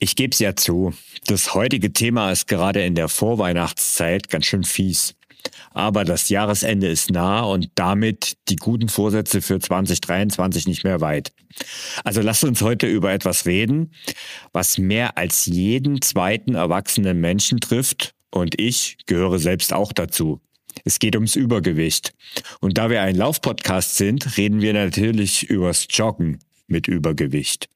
Ich gebe es ja zu, das heutige Thema ist gerade in der Vorweihnachtszeit ganz schön fies. Aber das Jahresende ist nah und damit die guten Vorsätze für 2023 nicht mehr weit. Also lasst uns heute über etwas reden, was mehr als jeden zweiten erwachsenen Menschen trifft und ich gehöre selbst auch dazu. Es geht ums Übergewicht. Und da wir ein Laufpodcast sind, reden wir natürlich übers Joggen mit Übergewicht.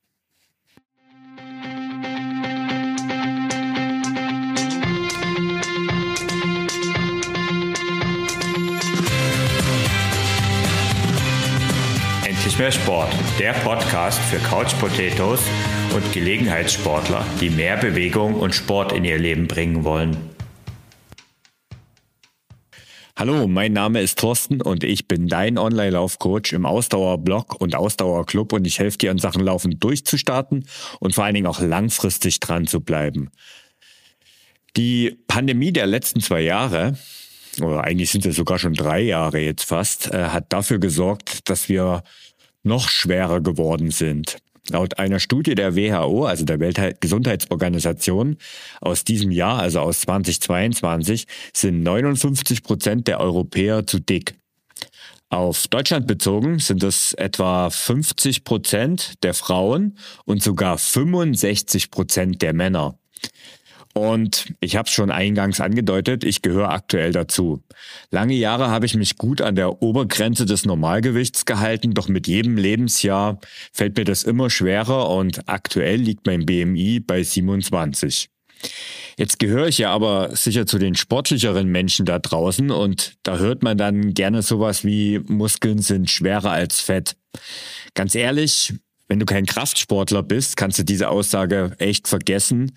Endlich mehr Sport, der Podcast für Couch Potatoes und Gelegenheitssportler, die mehr Bewegung und Sport in ihr Leben bringen wollen. Hallo, mein Name ist Thorsten und ich bin dein Online-Laufcoach im Ausdauerblog und Ausdauerclub und ich helfe dir in Sachen Laufen durchzustarten und vor allen Dingen auch langfristig dran zu bleiben. Die Pandemie der letzten zwei Jahre, oder eigentlich sind es sogar schon drei Jahre jetzt fast, äh, hat dafür gesorgt, dass wir noch schwerer geworden sind. Laut einer Studie der WHO, also der Weltgesundheitsorganisation, aus diesem Jahr, also aus 2022, sind 59 Prozent der Europäer zu dick. Auf Deutschland bezogen sind es etwa 50 Prozent der Frauen und sogar 65 Prozent der Männer. Und ich habe es schon eingangs angedeutet, ich gehöre aktuell dazu. Lange Jahre habe ich mich gut an der Obergrenze des Normalgewichts gehalten, doch mit jedem Lebensjahr fällt mir das immer schwerer und aktuell liegt mein BMI bei 27. Jetzt gehöre ich ja aber sicher zu den sportlicheren Menschen da draußen und da hört man dann gerne sowas wie Muskeln sind schwerer als Fett. Ganz ehrlich, wenn du kein Kraftsportler bist, kannst du diese Aussage echt vergessen.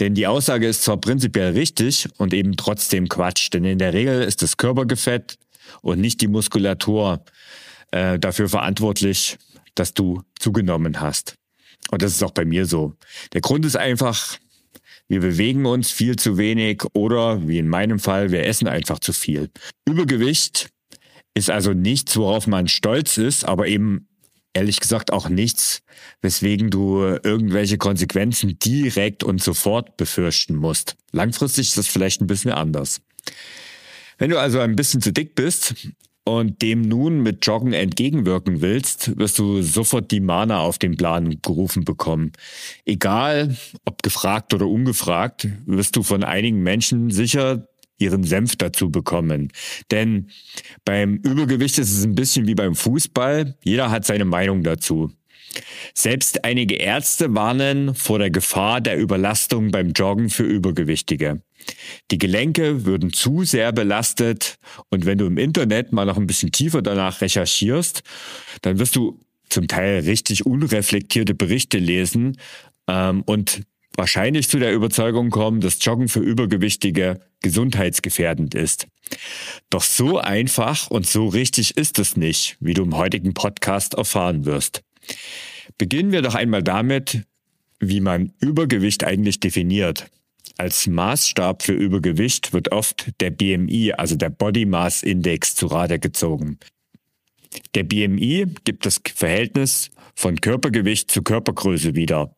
Denn die Aussage ist zwar prinzipiell richtig und eben trotzdem Quatsch. Denn in der Regel ist das Körpergefett und nicht die Muskulatur äh, dafür verantwortlich, dass du zugenommen hast. Und das ist auch bei mir so. Der Grund ist einfach, wir bewegen uns viel zu wenig oder, wie in meinem Fall, wir essen einfach zu viel. Übergewicht ist also nichts, worauf man stolz ist, aber eben ehrlich gesagt auch nichts, weswegen du irgendwelche Konsequenzen direkt und sofort befürchten musst. Langfristig ist das vielleicht ein bisschen anders. Wenn du also ein bisschen zu dick bist und dem nun mit Joggen entgegenwirken willst, wirst du sofort die Mana auf den Plan gerufen bekommen. Egal, ob gefragt oder ungefragt, wirst du von einigen Menschen sicher ihren Senf dazu bekommen. Denn beim Übergewicht ist es ein bisschen wie beim Fußball. Jeder hat seine Meinung dazu. Selbst einige Ärzte warnen vor der Gefahr der Überlastung beim Joggen für Übergewichtige. Die Gelenke würden zu sehr belastet und wenn du im Internet mal noch ein bisschen tiefer danach recherchierst, dann wirst du zum Teil richtig unreflektierte Berichte lesen ähm, und wahrscheinlich zu der Überzeugung kommen, dass Joggen für Übergewichtige gesundheitsgefährdend ist. Doch so einfach und so richtig ist es nicht, wie du im heutigen Podcast erfahren wirst. Beginnen wir doch einmal damit, wie man Übergewicht eigentlich definiert. Als Maßstab für Übergewicht wird oft der BMI, also der Body Mass Index, zu Rate gezogen. Der BMI gibt das Verhältnis von Körpergewicht zu Körpergröße wieder.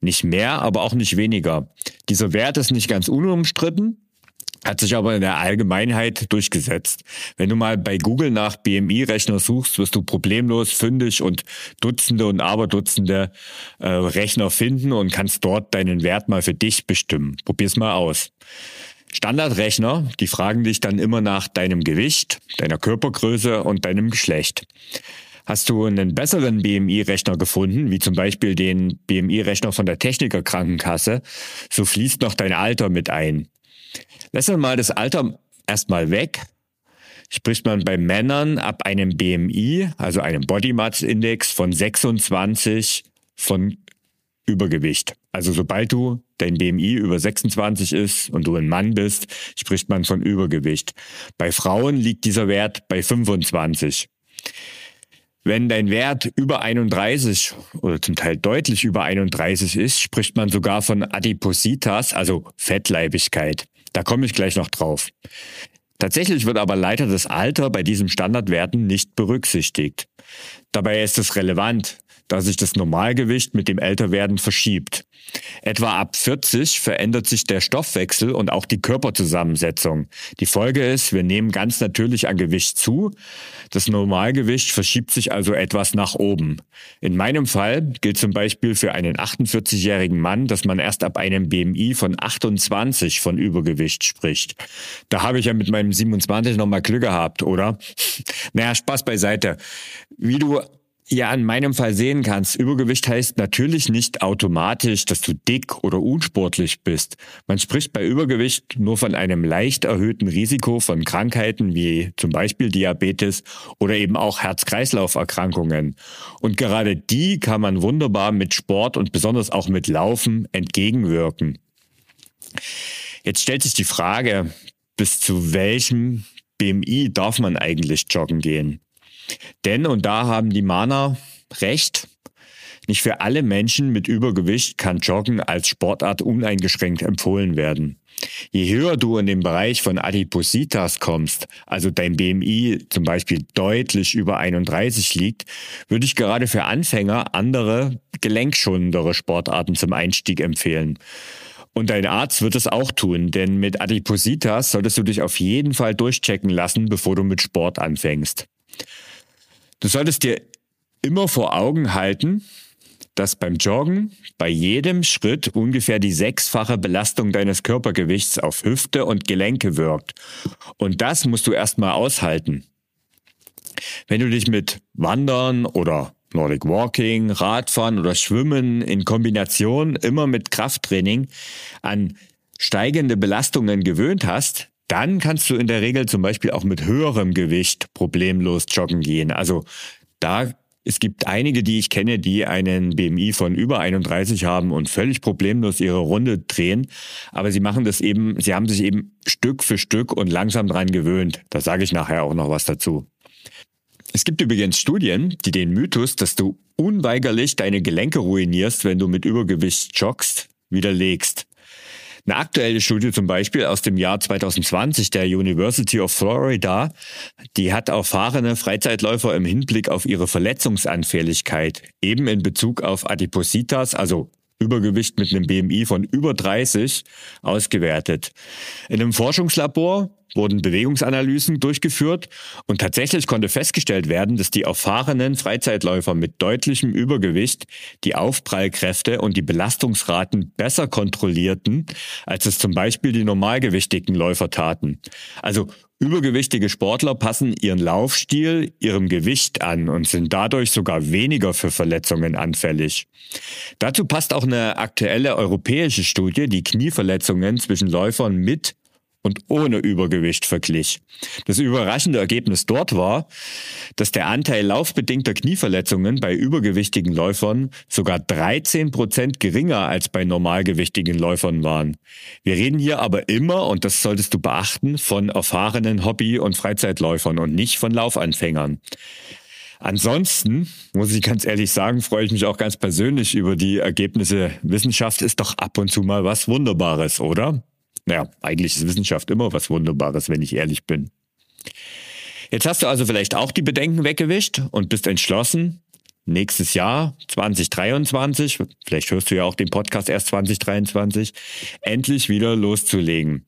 Nicht mehr, aber auch nicht weniger. Dieser Wert ist nicht ganz unumstritten, hat sich aber in der Allgemeinheit durchgesetzt. Wenn du mal bei Google nach BMI-Rechner suchst, wirst du problemlos fündig und Dutzende und Aberdutzende äh, Rechner finden und kannst dort deinen Wert mal für dich bestimmen. Probier's mal aus. Standardrechner, die fragen dich dann immer nach deinem Gewicht, deiner Körpergröße und deinem Geschlecht. Hast du einen besseren BMI-Rechner gefunden, wie zum Beispiel den BMI-Rechner von der Techniker Krankenkasse, so fließt noch dein Alter mit ein. Lass uns mal das Alter erstmal weg. Spricht man bei Männern ab einem BMI, also einem Body Mass Index von 26 von Übergewicht. Also sobald du dein BMI über 26 ist und du ein Mann bist, spricht man von Übergewicht. Bei Frauen liegt dieser Wert bei 25. Wenn dein Wert über 31 oder zum Teil deutlich über 31 ist, spricht man sogar von Adipositas, also Fettleibigkeit. Da komme ich gleich noch drauf. Tatsächlich wird aber leider das Alter bei diesen Standardwerten nicht berücksichtigt. Dabei ist es relevant, da sich das Normalgewicht mit dem Älterwerden verschiebt. Etwa ab 40 verändert sich der Stoffwechsel und auch die Körperzusammensetzung. Die Folge ist, wir nehmen ganz natürlich an Gewicht zu. Das Normalgewicht verschiebt sich also etwas nach oben. In meinem Fall gilt zum Beispiel für einen 48-jährigen Mann, dass man erst ab einem BMI von 28 von Übergewicht spricht. Da habe ich ja mit meinem 27 nochmal Glück gehabt, oder? Naja, Spaß beiseite. Wie du ja in meinem Fall sehen kannst, Übergewicht heißt natürlich nicht automatisch, dass du dick oder unsportlich bist. Man spricht bei Übergewicht nur von einem leicht erhöhten Risiko von Krankheiten wie zum Beispiel Diabetes oder eben auch Herz-Kreislauf-Erkrankungen. Und gerade die kann man wunderbar mit Sport und besonders auch mit Laufen entgegenwirken. Jetzt stellt sich die Frage, bis zu welchem BMI darf man eigentlich joggen gehen? Denn, und da haben die Mana recht, nicht für alle Menschen mit Übergewicht kann Joggen als Sportart uneingeschränkt empfohlen werden. Je höher du in den Bereich von Adipositas kommst, also dein BMI zum Beispiel deutlich über 31 liegt, würde ich gerade für Anfänger andere gelenkschonendere Sportarten zum Einstieg empfehlen. Und dein Arzt wird es auch tun, denn mit Adipositas solltest du dich auf jeden Fall durchchecken lassen, bevor du mit Sport anfängst. Du solltest dir immer vor Augen halten, dass beim Joggen bei jedem Schritt ungefähr die sechsfache Belastung deines Körpergewichts auf Hüfte und Gelenke wirkt. Und das musst du erstmal aushalten. Wenn du dich mit Wandern oder Nordic Walking, Radfahren oder Schwimmen in Kombination immer mit Krafttraining an steigende Belastungen gewöhnt hast, dann kannst du in der Regel zum Beispiel auch mit höherem Gewicht problemlos joggen gehen. Also da es gibt einige, die ich kenne, die einen BMI von über 31 haben und völlig problemlos ihre Runde drehen. Aber sie machen das eben, sie haben sich eben Stück für Stück und langsam dran gewöhnt. Da sage ich nachher auch noch was dazu. Es gibt übrigens Studien, die den Mythos, dass du unweigerlich deine Gelenke ruinierst, wenn du mit Übergewicht joggst, widerlegst. Eine aktuelle Studie zum Beispiel aus dem Jahr 2020 der University of Florida, die hat erfahrene Freizeitläufer im Hinblick auf ihre Verletzungsanfälligkeit eben in Bezug auf Adipositas, also Übergewicht mit einem BMI von über 30 ausgewertet. In einem Forschungslabor wurden Bewegungsanalysen durchgeführt und tatsächlich konnte festgestellt werden, dass die erfahrenen Freizeitläufer mit deutlichem Übergewicht die Aufprallkräfte und die Belastungsraten besser kontrollierten, als es zum Beispiel die normalgewichtigen Läufer taten. Also Übergewichtige Sportler passen ihren Laufstil ihrem Gewicht an und sind dadurch sogar weniger für Verletzungen anfällig. Dazu passt auch eine aktuelle europäische Studie, die Knieverletzungen zwischen Läufern mit und ohne Übergewicht verglich. Das überraschende Ergebnis dort war, dass der Anteil laufbedingter Knieverletzungen bei übergewichtigen Läufern sogar 13 Prozent geringer als bei normalgewichtigen Läufern waren. Wir reden hier aber immer, und das solltest du beachten, von erfahrenen Hobby- und Freizeitläufern und nicht von Laufanfängern. Ansonsten, muss ich ganz ehrlich sagen, freue ich mich auch ganz persönlich über die Ergebnisse. Wissenschaft ist doch ab und zu mal was Wunderbares, oder? Naja, eigentlich ist Wissenschaft immer was Wunderbares, wenn ich ehrlich bin. Jetzt hast du also vielleicht auch die Bedenken weggewischt und bist entschlossen, nächstes Jahr 2023, vielleicht hörst du ja auch den Podcast erst 2023, endlich wieder loszulegen.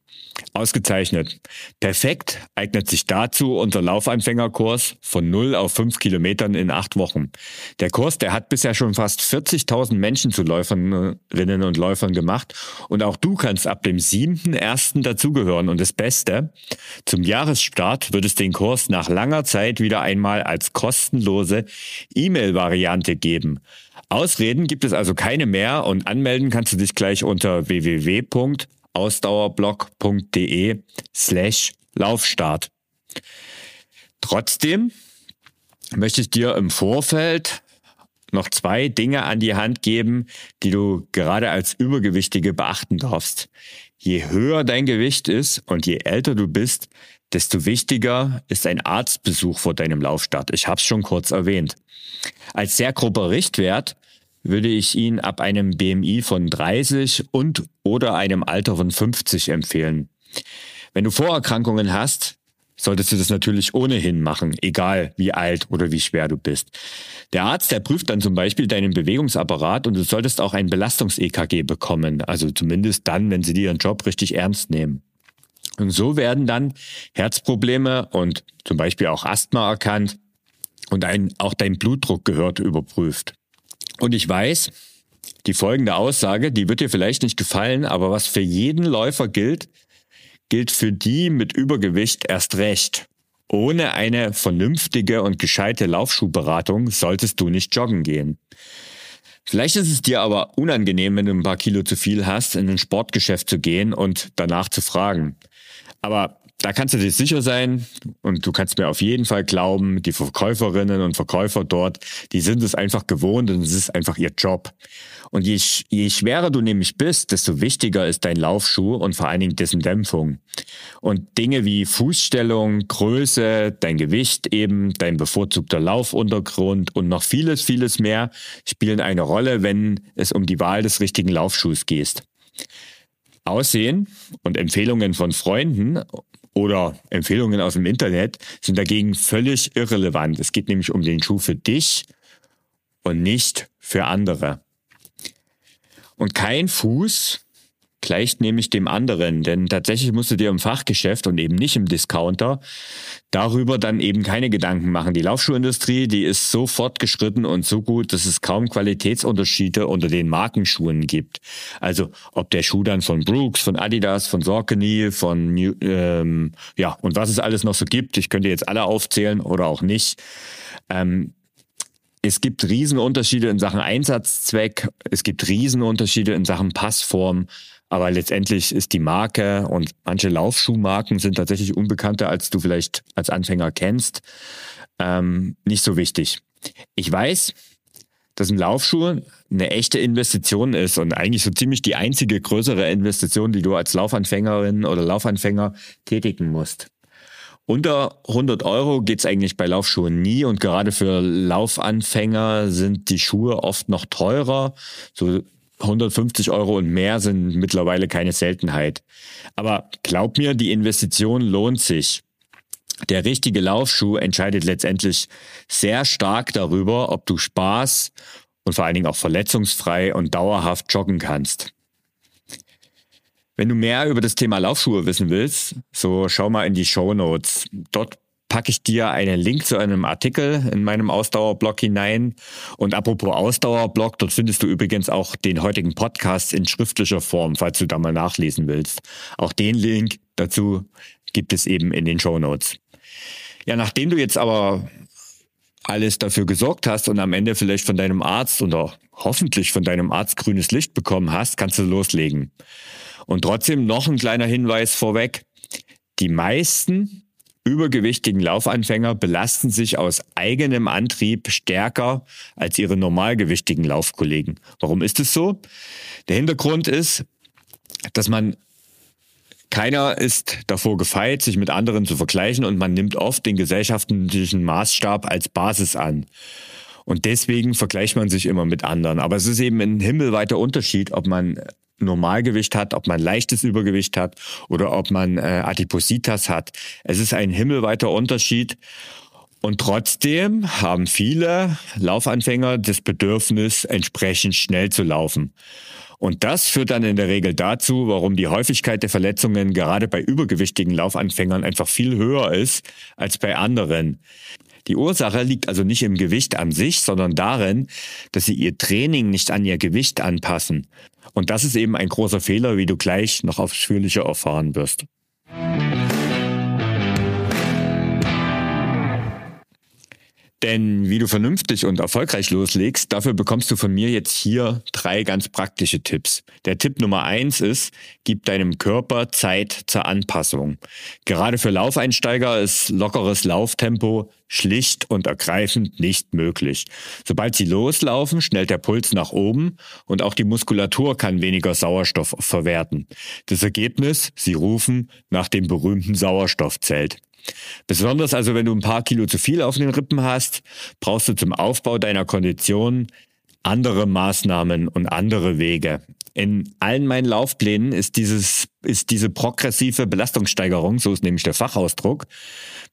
Ausgezeichnet. Perfekt eignet sich dazu unser Laufanfängerkurs von 0 auf 5 Kilometern in acht Wochen. Der Kurs, der hat bisher schon fast 40.000 Menschen zu Läuferinnen und Läufern gemacht und auch du kannst ab dem 7.1. dazugehören und das Beste, zum Jahresstart wird es den Kurs nach langer Zeit wieder einmal als kostenlose E-Mail-Variante geben. Ausreden gibt es also keine mehr und anmelden kannst du dich gleich unter www ausdauerblog.de slash Laufstart. Trotzdem möchte ich dir im Vorfeld noch zwei Dinge an die Hand geben, die du gerade als Übergewichtige beachten darfst. Je höher dein Gewicht ist und je älter du bist, desto wichtiger ist ein Arztbesuch vor deinem Laufstart. Ich habe es schon kurz erwähnt. Als sehr grober Richtwert würde ich ihn ab einem BMI von 30 und oder einem Alter von 50 empfehlen. Wenn du Vorerkrankungen hast, solltest du das natürlich ohnehin machen, egal wie alt oder wie schwer du bist. Der Arzt, der prüft dann zum Beispiel deinen Bewegungsapparat und du solltest auch ein Belastungs-EKG bekommen, also zumindest dann, wenn sie dir ihren Job richtig ernst nehmen. Und so werden dann Herzprobleme und zum Beispiel auch Asthma erkannt und ein, auch dein Blutdruck gehört überprüft. Und ich weiß, die folgende Aussage, die wird dir vielleicht nicht gefallen, aber was für jeden Läufer gilt, gilt für die mit Übergewicht erst recht. Ohne eine vernünftige und gescheite Laufschuhberatung solltest du nicht joggen gehen. Vielleicht ist es dir aber unangenehm, wenn du ein paar Kilo zu viel hast, in ein Sportgeschäft zu gehen und danach zu fragen. Aber da kannst du dir sicher sein und du kannst mir auf jeden Fall glauben, die Verkäuferinnen und Verkäufer dort, die sind es einfach gewohnt und es ist einfach ihr Job. Und je, je schwerer du nämlich bist, desto wichtiger ist dein Laufschuh und vor allen Dingen dessen Dämpfung. Und Dinge wie Fußstellung, Größe, dein Gewicht eben, dein bevorzugter Laufuntergrund und noch vieles, vieles mehr spielen eine Rolle, wenn es um die Wahl des richtigen Laufschuhs geht. Aussehen und Empfehlungen von Freunden oder Empfehlungen aus dem Internet sind dagegen völlig irrelevant. Es geht nämlich um den Schuh für dich und nicht für andere. Und kein Fuß gleicht nämlich dem anderen, denn tatsächlich musst du dir im Fachgeschäft und eben nicht im Discounter darüber dann eben keine Gedanken machen. Die Laufschuhindustrie, die ist so fortgeschritten und so gut, dass es kaum Qualitätsunterschiede unter den Markenschuhen gibt. Also ob der Schuh dann von Brooks, von Adidas, von Saucony, von ähm, ja und was es alles noch so gibt. Ich könnte jetzt alle aufzählen oder auch nicht. Ähm, es gibt Riesenunterschiede in Sachen Einsatzzweck, es gibt Riesenunterschiede in Sachen Passform, aber letztendlich ist die Marke und manche Laufschuhmarken sind tatsächlich unbekannter, als du vielleicht als Anfänger kennst, ähm, nicht so wichtig. Ich weiß, dass ein Laufschuh eine echte Investition ist und eigentlich so ziemlich die einzige größere Investition, die du als Laufanfängerin oder Laufanfänger tätigen musst. Unter 100 Euro geht's eigentlich bei Laufschuhen nie und gerade für Laufanfänger sind die Schuhe oft noch teurer. So 150 Euro und mehr sind mittlerweile keine Seltenheit. Aber glaub mir, die Investition lohnt sich. Der richtige Laufschuh entscheidet letztendlich sehr stark darüber, ob du Spaß und vor allen Dingen auch verletzungsfrei und dauerhaft joggen kannst. Wenn du mehr über das Thema Laufschuhe wissen willst, so schau mal in die Show Notes. Dort packe ich dir einen Link zu einem Artikel in meinem Ausdauerblog hinein. Und apropos Ausdauerblog, dort findest du übrigens auch den heutigen Podcast in schriftlicher Form, falls du da mal nachlesen willst. Auch den Link dazu gibt es eben in den Show Notes. Ja, nachdem du jetzt aber alles dafür gesorgt hast und am Ende vielleicht von deinem Arzt oder hoffentlich von deinem Arzt grünes Licht bekommen hast, kannst du loslegen. Und trotzdem noch ein kleiner Hinweis vorweg. Die meisten übergewichtigen Laufanfänger belasten sich aus eigenem Antrieb stärker als ihre normalgewichtigen Laufkollegen. Warum ist es so? Der Hintergrund ist, dass man keiner ist davor gefeit, sich mit anderen zu vergleichen und man nimmt oft den gesellschaftlichen Maßstab als Basis an. Und deswegen vergleicht man sich immer mit anderen. Aber es ist eben ein himmelweiter Unterschied, ob man Normalgewicht hat, ob man leichtes Übergewicht hat oder ob man äh, Adipositas hat. Es ist ein himmelweiter Unterschied. Und trotzdem haben viele Laufanfänger das Bedürfnis, entsprechend schnell zu laufen. Und das führt dann in der Regel dazu, warum die Häufigkeit der Verletzungen gerade bei übergewichtigen Laufanfängern einfach viel höher ist als bei anderen. Die Ursache liegt also nicht im Gewicht an sich, sondern darin, dass sie ihr Training nicht an ihr Gewicht anpassen. Und das ist eben ein großer Fehler, wie du gleich noch ausführlicher erfahren wirst. Denn wie du vernünftig und erfolgreich loslegst, dafür bekommst du von mir jetzt hier drei ganz praktische Tipps. Der Tipp Nummer eins ist, gib deinem Körper Zeit zur Anpassung. Gerade für Laufeinsteiger ist lockeres Lauftempo schlicht und ergreifend nicht möglich. Sobald sie loslaufen, schnellt der Puls nach oben und auch die Muskulatur kann weniger Sauerstoff verwerten. Das Ergebnis, sie rufen nach dem berühmten Sauerstoffzelt. Besonders also, wenn du ein paar Kilo zu viel auf den Rippen hast, brauchst du zum Aufbau deiner Kondition andere Maßnahmen und andere Wege. in allen meinen Laufplänen ist dieses, ist diese progressive Belastungssteigerung, so ist nämlich der Fachausdruck,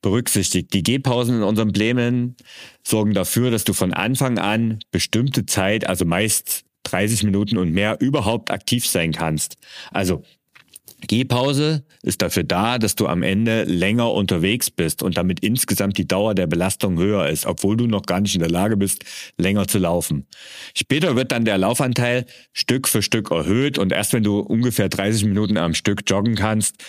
berücksichtigt. Die Gehpausen in unseren Plänen sorgen dafür, dass du von Anfang an bestimmte Zeit, also meist 30 Minuten und mehr, überhaupt aktiv sein kannst. Also Gehpause ist dafür da, dass du am Ende länger unterwegs bist und damit insgesamt die Dauer der Belastung höher ist, obwohl du noch gar nicht in der Lage bist, länger zu laufen. Später wird dann der Laufanteil Stück für Stück erhöht und erst wenn du ungefähr 30 Minuten am Stück joggen kannst,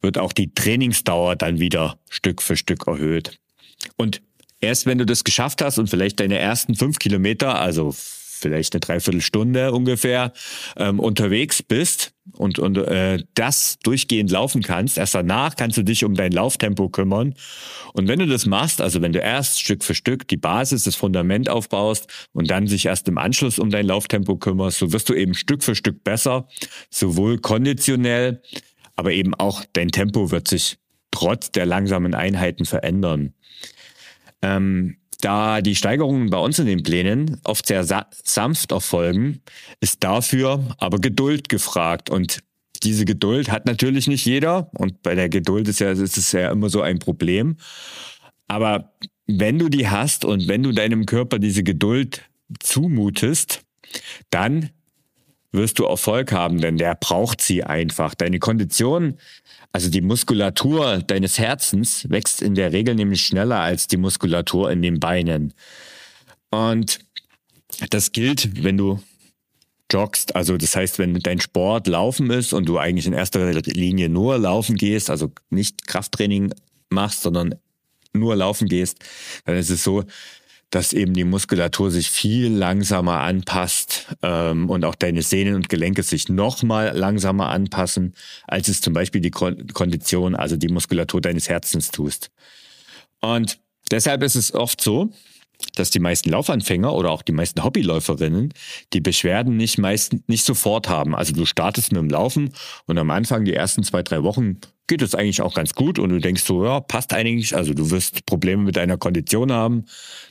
wird auch die Trainingsdauer dann wieder Stück für Stück erhöht. Und erst wenn du das geschafft hast und vielleicht deine ersten fünf Kilometer, also vielleicht eine Dreiviertelstunde ungefähr ähm, unterwegs bist und, und äh, das durchgehend laufen kannst, erst danach kannst du dich um dein Lauftempo kümmern. Und wenn du das machst, also wenn du erst Stück für Stück die Basis, das Fundament aufbaust und dann sich erst im Anschluss um dein Lauftempo kümmerst, so wirst du eben Stück für Stück besser, sowohl konditionell, aber eben auch dein Tempo wird sich trotz der langsamen Einheiten verändern. Ähm, da die Steigerungen bei uns in den Plänen oft sehr sanft erfolgen, ist dafür aber Geduld gefragt. Und diese Geduld hat natürlich nicht jeder. Und bei der Geduld ist, ja, ist es ja immer so ein Problem. Aber wenn du die hast und wenn du deinem Körper diese Geduld zumutest, dann wirst du Erfolg haben, denn der braucht sie einfach. Deine Kondition, also die Muskulatur deines Herzens wächst in der Regel nämlich schneller als die Muskulatur in den Beinen. Und das gilt, wenn du joggst, also das heißt, wenn dein Sport Laufen ist und du eigentlich in erster Linie nur laufen gehst, also nicht Krafttraining machst, sondern nur laufen gehst, dann ist es so, dass eben die Muskulatur sich viel langsamer anpasst ähm, und auch deine Sehnen und Gelenke sich noch mal langsamer anpassen, als es zum Beispiel die Kondition, also die Muskulatur deines Herzens tust. Und deshalb ist es oft so, dass die meisten Laufanfänger oder auch die meisten Hobbyläuferinnen die Beschwerden nicht meist nicht sofort haben. Also du startest mit dem Laufen und am Anfang die ersten zwei, drei Wochen geht es eigentlich auch ganz gut und du denkst so, ja, passt eigentlich. Also du wirst Probleme mit deiner Kondition haben.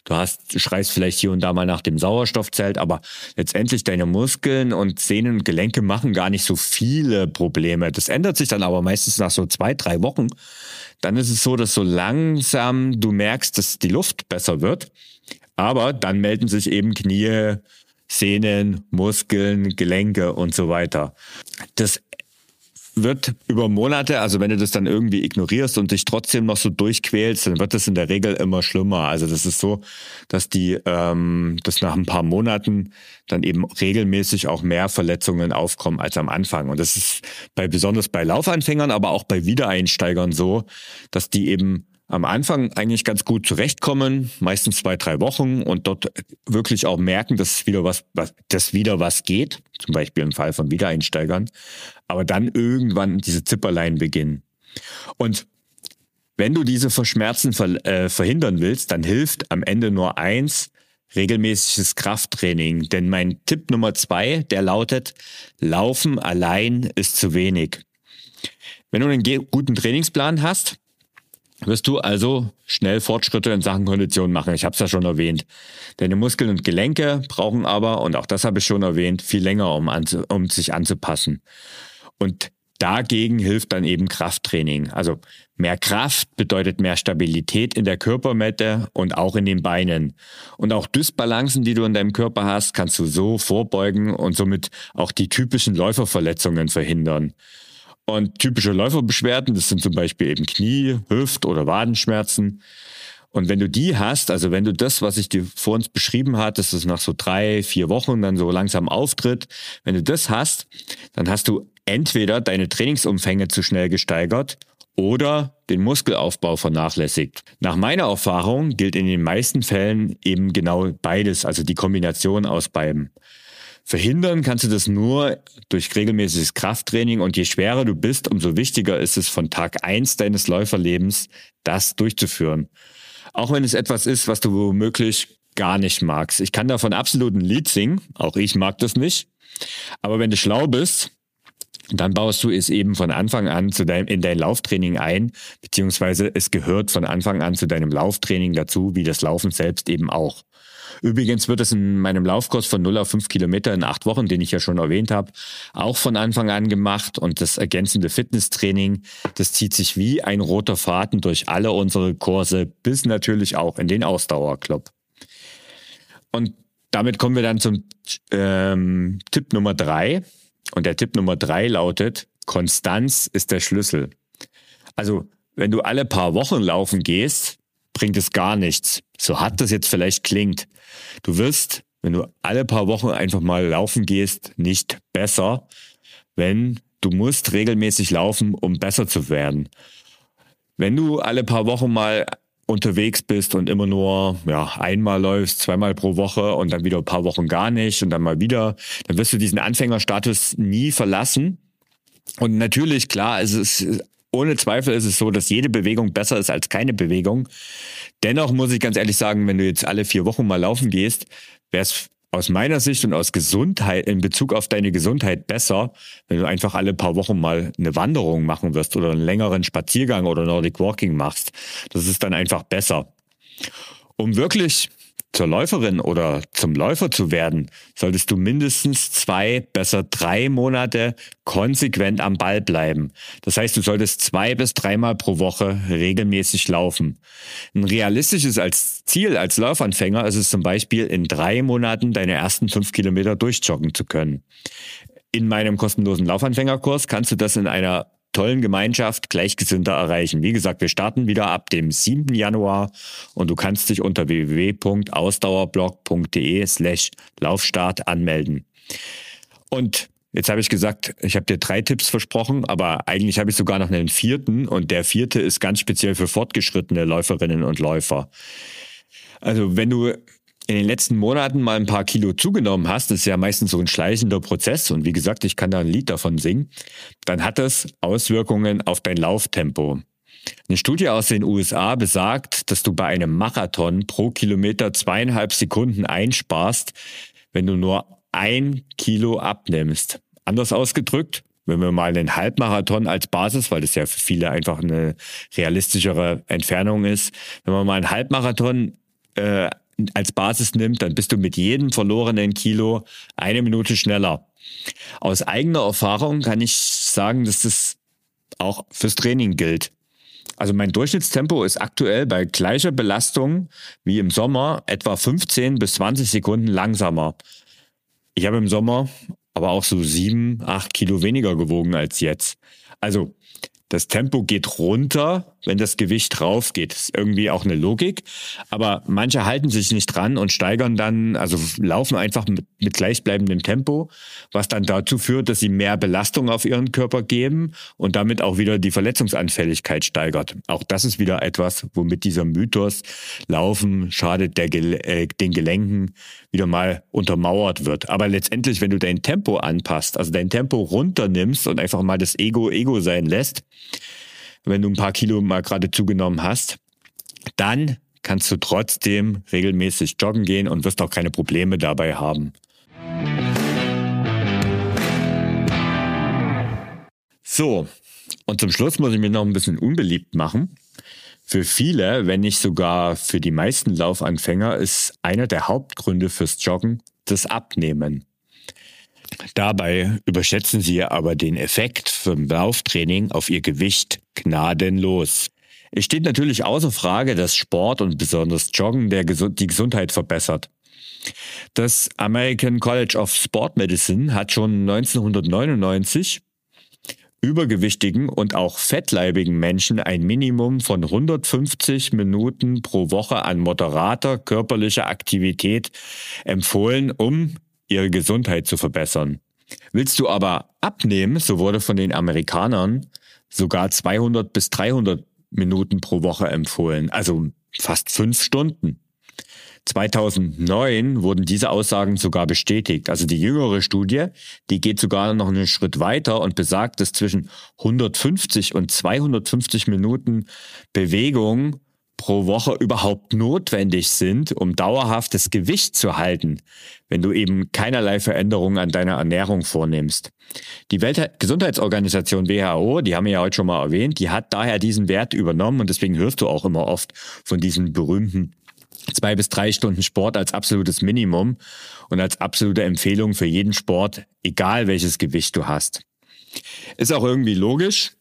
Du hast, du schreist vielleicht hier und da mal nach dem Sauerstoffzelt, aber letztendlich deine Muskeln und Sehnen und Gelenke machen gar nicht so viele Probleme. Das ändert sich dann aber meistens nach so zwei, drei Wochen. Dann ist es so, dass so langsam du merkst, dass die Luft besser wird. Aber dann melden sich eben Knie, Sehnen, Muskeln, Gelenke und so weiter. Das wird über Monate, also wenn du das dann irgendwie ignorierst und dich trotzdem noch so durchquälst, dann wird das in der Regel immer schlimmer. Also das ist so, dass die, ähm, dass nach ein paar Monaten dann eben regelmäßig auch mehr Verletzungen aufkommen als am Anfang. Und das ist bei besonders bei Laufanfängern, aber auch bei Wiedereinsteigern so, dass die eben am Anfang eigentlich ganz gut zurechtkommen, meistens zwei, drei Wochen und dort wirklich auch merken, dass wieder was, was dass wieder was geht, zum Beispiel im Fall von Wiedereinsteigern, aber dann irgendwann diese Zipperlein beginnen. Und wenn du diese Verschmerzen ver äh, verhindern willst, dann hilft am Ende nur eins, regelmäßiges Krafttraining. Denn mein Tipp Nummer zwei, der lautet, Laufen allein ist zu wenig. Wenn du einen guten Trainingsplan hast, wirst du also schnell Fortschritte in Sachen Kondition machen. Ich habe es ja schon erwähnt. Deine Muskeln und Gelenke brauchen aber, und auch das habe ich schon erwähnt, viel länger, um, um sich anzupassen. Und dagegen hilft dann eben Krafttraining. Also mehr Kraft bedeutet mehr Stabilität in der Körpermette und auch in den Beinen. Und auch Dysbalancen, die du in deinem Körper hast, kannst du so vorbeugen und somit auch die typischen Läuferverletzungen verhindern. Und typische Läuferbeschwerden, das sind zum Beispiel eben Knie, Hüft- oder Wadenschmerzen. Und wenn du die hast, also wenn du das, was ich dir vor uns beschrieben hatte, dass es nach so drei, vier Wochen dann so langsam auftritt, wenn du das hast, dann hast du entweder deine Trainingsumfänge zu schnell gesteigert oder den Muskelaufbau vernachlässigt. Nach meiner Erfahrung gilt in den meisten Fällen eben genau beides, also die Kombination aus beiden. Verhindern kannst du das nur durch regelmäßiges Krafttraining und je schwerer du bist, umso wichtiger ist es von Tag eins deines Läuferlebens, das durchzuführen. Auch wenn es etwas ist, was du womöglich gar nicht magst. Ich kann davon absolut ein Lied singen, auch ich mag das nicht. Aber wenn du schlau bist, dann baust du es eben von Anfang an zu deinem, in dein Lauftraining ein, beziehungsweise es gehört von Anfang an zu deinem Lauftraining dazu, wie das Laufen selbst eben auch. Übrigens wird es in meinem Laufkurs von 0 auf 5 Kilometer in acht Wochen, den ich ja schon erwähnt habe, auch von Anfang an gemacht. Und das ergänzende Fitnesstraining, das zieht sich wie ein roter Faden durch alle unsere Kurse, bis natürlich auch in den Ausdauerclub. Und damit kommen wir dann zum ähm, Tipp Nummer drei. Und der Tipp Nummer drei lautet, Konstanz ist der Schlüssel. Also, wenn du alle paar Wochen laufen gehst, bringt es gar nichts. So hart das jetzt vielleicht klingt. Du wirst, wenn du alle paar Wochen einfach mal laufen gehst, nicht besser, wenn du musst regelmäßig laufen, um besser zu werden. Wenn du alle paar Wochen mal unterwegs bist und immer nur ja, einmal läufst, zweimal pro Woche und dann wieder ein paar Wochen gar nicht und dann mal wieder, dann wirst du diesen Anfängerstatus nie verlassen. Und natürlich, klar, es ist ohne Zweifel ist es so, dass jede Bewegung besser ist als keine Bewegung. Dennoch muss ich ganz ehrlich sagen, wenn du jetzt alle vier Wochen mal laufen gehst, wäre es aus meiner Sicht und aus Gesundheit, in Bezug auf deine Gesundheit besser, wenn du einfach alle paar Wochen mal eine Wanderung machen wirst oder einen längeren Spaziergang oder Nordic Walking machst. Das ist dann einfach besser. Um wirklich zur Läuferin oder zum Läufer zu werden, solltest du mindestens zwei, besser drei Monate konsequent am Ball bleiben. Das heißt, du solltest zwei bis dreimal pro Woche regelmäßig laufen. Ein realistisches als Ziel als Laufanfänger ist es zum Beispiel, in drei Monaten deine ersten fünf Kilometer durchjoggen zu können. In meinem kostenlosen Laufanfängerkurs kannst du das in einer tollen Gemeinschaft Gleichgesinnter erreichen. Wie gesagt, wir starten wieder ab dem 7. Januar und du kannst dich unter www.ausdauerblog.de slash Laufstart anmelden. Und jetzt habe ich gesagt, ich habe dir drei Tipps versprochen, aber eigentlich habe ich sogar noch einen vierten und der vierte ist ganz speziell für fortgeschrittene Läuferinnen und Läufer. Also wenn du in den letzten Monaten mal ein paar Kilo zugenommen hast, ist ja meistens so ein schleichender Prozess und wie gesagt, ich kann da ein Lied davon singen, dann hat das Auswirkungen auf dein Lauftempo. Eine Studie aus den USA besagt, dass du bei einem Marathon pro Kilometer zweieinhalb Sekunden einsparst, wenn du nur ein Kilo abnimmst. Anders ausgedrückt, wenn wir mal einen Halbmarathon als Basis, weil das ja für viele einfach eine realistischere Entfernung ist, wenn man mal einen Halbmarathon äh, als Basis nimmt, dann bist du mit jedem verlorenen Kilo eine Minute schneller. Aus eigener Erfahrung kann ich sagen, dass das auch fürs Training gilt. Also mein Durchschnittstempo ist aktuell bei gleicher Belastung wie im Sommer etwa 15 bis 20 Sekunden langsamer. Ich habe im Sommer aber auch so sieben, acht Kilo weniger gewogen als jetzt. Also das Tempo geht runter, wenn das Gewicht drauf geht. Das ist irgendwie auch eine Logik. Aber manche halten sich nicht dran und steigern dann, also laufen einfach mit, mit gleichbleibendem Tempo, was dann dazu führt, dass sie mehr Belastung auf ihren Körper geben und damit auch wieder die Verletzungsanfälligkeit steigert. Auch das ist wieder etwas, womit dieser Mythos Laufen schadet der, äh, den Gelenken wieder mal untermauert wird. Aber letztendlich, wenn du dein Tempo anpasst, also dein Tempo runternimmst und einfach mal das Ego Ego sein lässt, wenn du ein paar Kilo mal gerade zugenommen hast, dann kannst du trotzdem regelmäßig joggen gehen und wirst auch keine Probleme dabei haben. So, und zum Schluss muss ich mir noch ein bisschen unbeliebt machen. Für viele, wenn nicht sogar für die meisten Laufanfänger, ist einer der Hauptgründe fürs Joggen das Abnehmen. Dabei überschätzen sie aber den Effekt vom Lauftraining auf ihr Gewicht gnadenlos. Es steht natürlich außer Frage, dass Sport und besonders Joggen der, die Gesundheit verbessert. Das American College of Sport Medicine hat schon 1999 übergewichtigen und auch fettleibigen Menschen ein Minimum von 150 Minuten pro Woche an moderater körperlicher Aktivität empfohlen, um ihre Gesundheit zu verbessern. Willst du aber abnehmen, so wurde von den Amerikanern sogar 200 bis 300 Minuten pro Woche empfohlen, also fast fünf Stunden. 2009 wurden diese Aussagen sogar bestätigt. Also die jüngere Studie, die geht sogar noch einen Schritt weiter und besagt, dass zwischen 150 und 250 Minuten Bewegung pro Woche überhaupt notwendig sind, um dauerhaftes Gewicht zu halten, wenn du eben keinerlei Veränderungen an deiner Ernährung vornimmst. Die Weltgesundheitsorganisation WHO, die haben wir ja heute schon mal erwähnt, die hat daher diesen Wert übernommen und deswegen hörst du auch immer oft von diesen berühmten zwei bis drei Stunden Sport als absolutes Minimum und als absolute Empfehlung für jeden Sport, egal welches Gewicht du hast. Ist auch irgendwie logisch.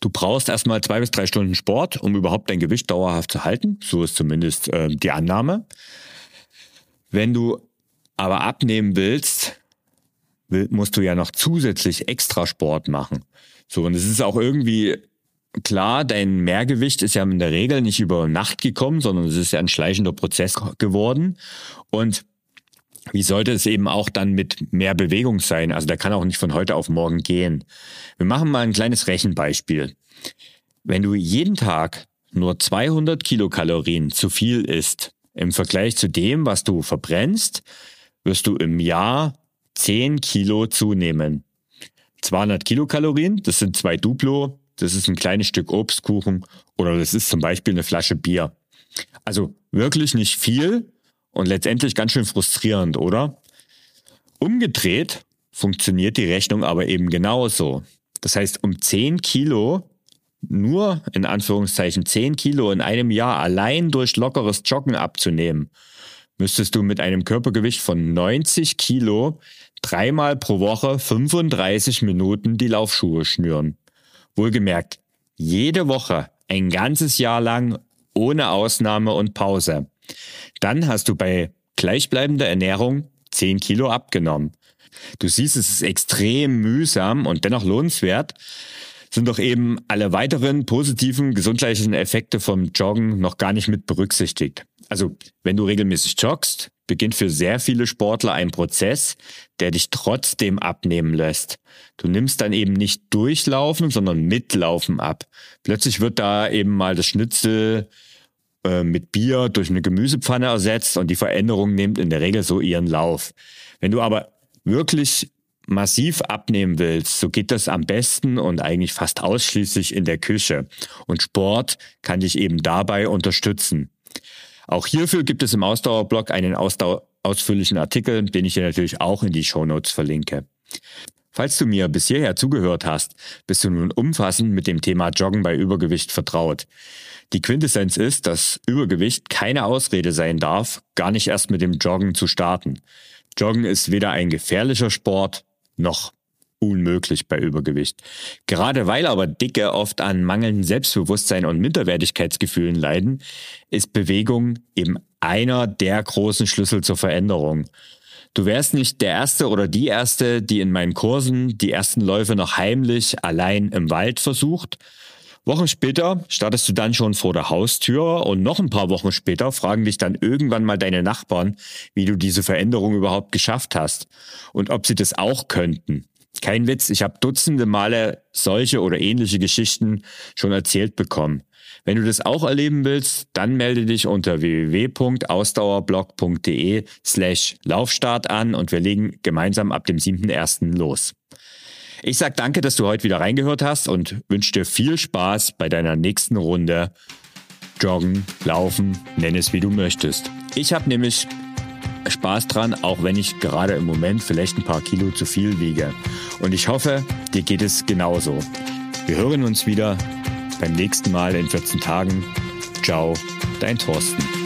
Du brauchst erstmal zwei bis drei Stunden Sport, um überhaupt dein Gewicht dauerhaft zu halten. So ist zumindest äh, die Annahme. Wenn du aber abnehmen willst, musst du ja noch zusätzlich extra Sport machen. So, und es ist auch irgendwie klar, dein Mehrgewicht ist ja in der Regel nicht über Nacht gekommen, sondern es ist ja ein schleichender Prozess geworden. Und wie sollte es eben auch dann mit mehr Bewegung sein? Also der kann auch nicht von heute auf morgen gehen. Wir machen mal ein kleines Rechenbeispiel. Wenn du jeden Tag nur 200 Kilokalorien zu viel isst, im Vergleich zu dem, was du verbrennst, wirst du im Jahr 10 Kilo zunehmen. 200 Kilokalorien, das sind zwei Duplo, das ist ein kleines Stück Obstkuchen oder das ist zum Beispiel eine Flasche Bier. Also wirklich nicht viel und letztendlich ganz schön frustrierend, oder? Umgedreht funktioniert die Rechnung aber eben genauso. Das heißt, um 10 Kilo, nur in Anführungszeichen 10 Kilo in einem Jahr allein durch lockeres Joggen abzunehmen, müsstest du mit einem Körpergewicht von 90 Kilo dreimal pro Woche 35 Minuten die Laufschuhe schnüren. Wohlgemerkt, jede Woche ein ganzes Jahr lang ohne Ausnahme und Pause. Dann hast du bei gleichbleibender Ernährung 10 Kilo abgenommen. Du siehst, es ist extrem mühsam und dennoch lohnenswert, sind doch eben alle weiteren positiven gesundheitlichen Effekte vom Joggen noch gar nicht mit berücksichtigt. Also, wenn du regelmäßig joggst, beginnt für sehr viele Sportler ein Prozess, der dich trotzdem abnehmen lässt. Du nimmst dann eben nicht durchlaufen, sondern mitlaufen ab. Plötzlich wird da eben mal das Schnitzel äh, mit Bier durch eine Gemüsepfanne ersetzt und die Veränderung nimmt in der Regel so ihren Lauf. Wenn du aber wirklich massiv abnehmen willst, so geht das am besten und eigentlich fast ausschließlich in der Küche. Und Sport kann dich eben dabei unterstützen. Auch hierfür gibt es im Ausdauerblog einen Ausdauer ausführlichen Artikel, den ich dir natürlich auch in die Shownotes verlinke. Falls du mir bis hierher zugehört hast, bist du nun umfassend mit dem Thema Joggen bei Übergewicht vertraut. Die Quintessenz ist, dass Übergewicht keine Ausrede sein darf, gar nicht erst mit dem Joggen zu starten. Joggen ist weder ein gefährlicher Sport noch unmöglich bei Übergewicht. Gerade weil aber Dicke oft an mangelndem Selbstbewusstsein und Minderwertigkeitsgefühlen leiden, ist Bewegung eben einer der großen Schlüssel zur Veränderung. Du wärst nicht der Erste oder die Erste, die in meinen Kursen die ersten Läufe noch heimlich allein im Wald versucht. Wochen später startest du dann schon vor der Haustür und noch ein paar Wochen später fragen dich dann irgendwann mal deine Nachbarn, wie du diese Veränderung überhaupt geschafft hast und ob sie das auch könnten. Kein Witz, ich habe dutzende Male solche oder ähnliche Geschichten schon erzählt bekommen. Wenn du das auch erleben willst, dann melde dich unter www.ausdauerblog.de slash Laufstart an und wir legen gemeinsam ab dem 7.1. los. Ich sag danke, dass du heute wieder reingehört hast und wünsche dir viel Spaß bei deiner nächsten Runde. Joggen, Laufen, nenn es wie du möchtest. Ich habe nämlich Spaß dran, auch wenn ich gerade im Moment vielleicht ein paar Kilo zu viel wiege. Und ich hoffe, dir geht es genauso. Wir hören uns wieder beim nächsten Mal in 14 Tagen. Ciao, dein Thorsten.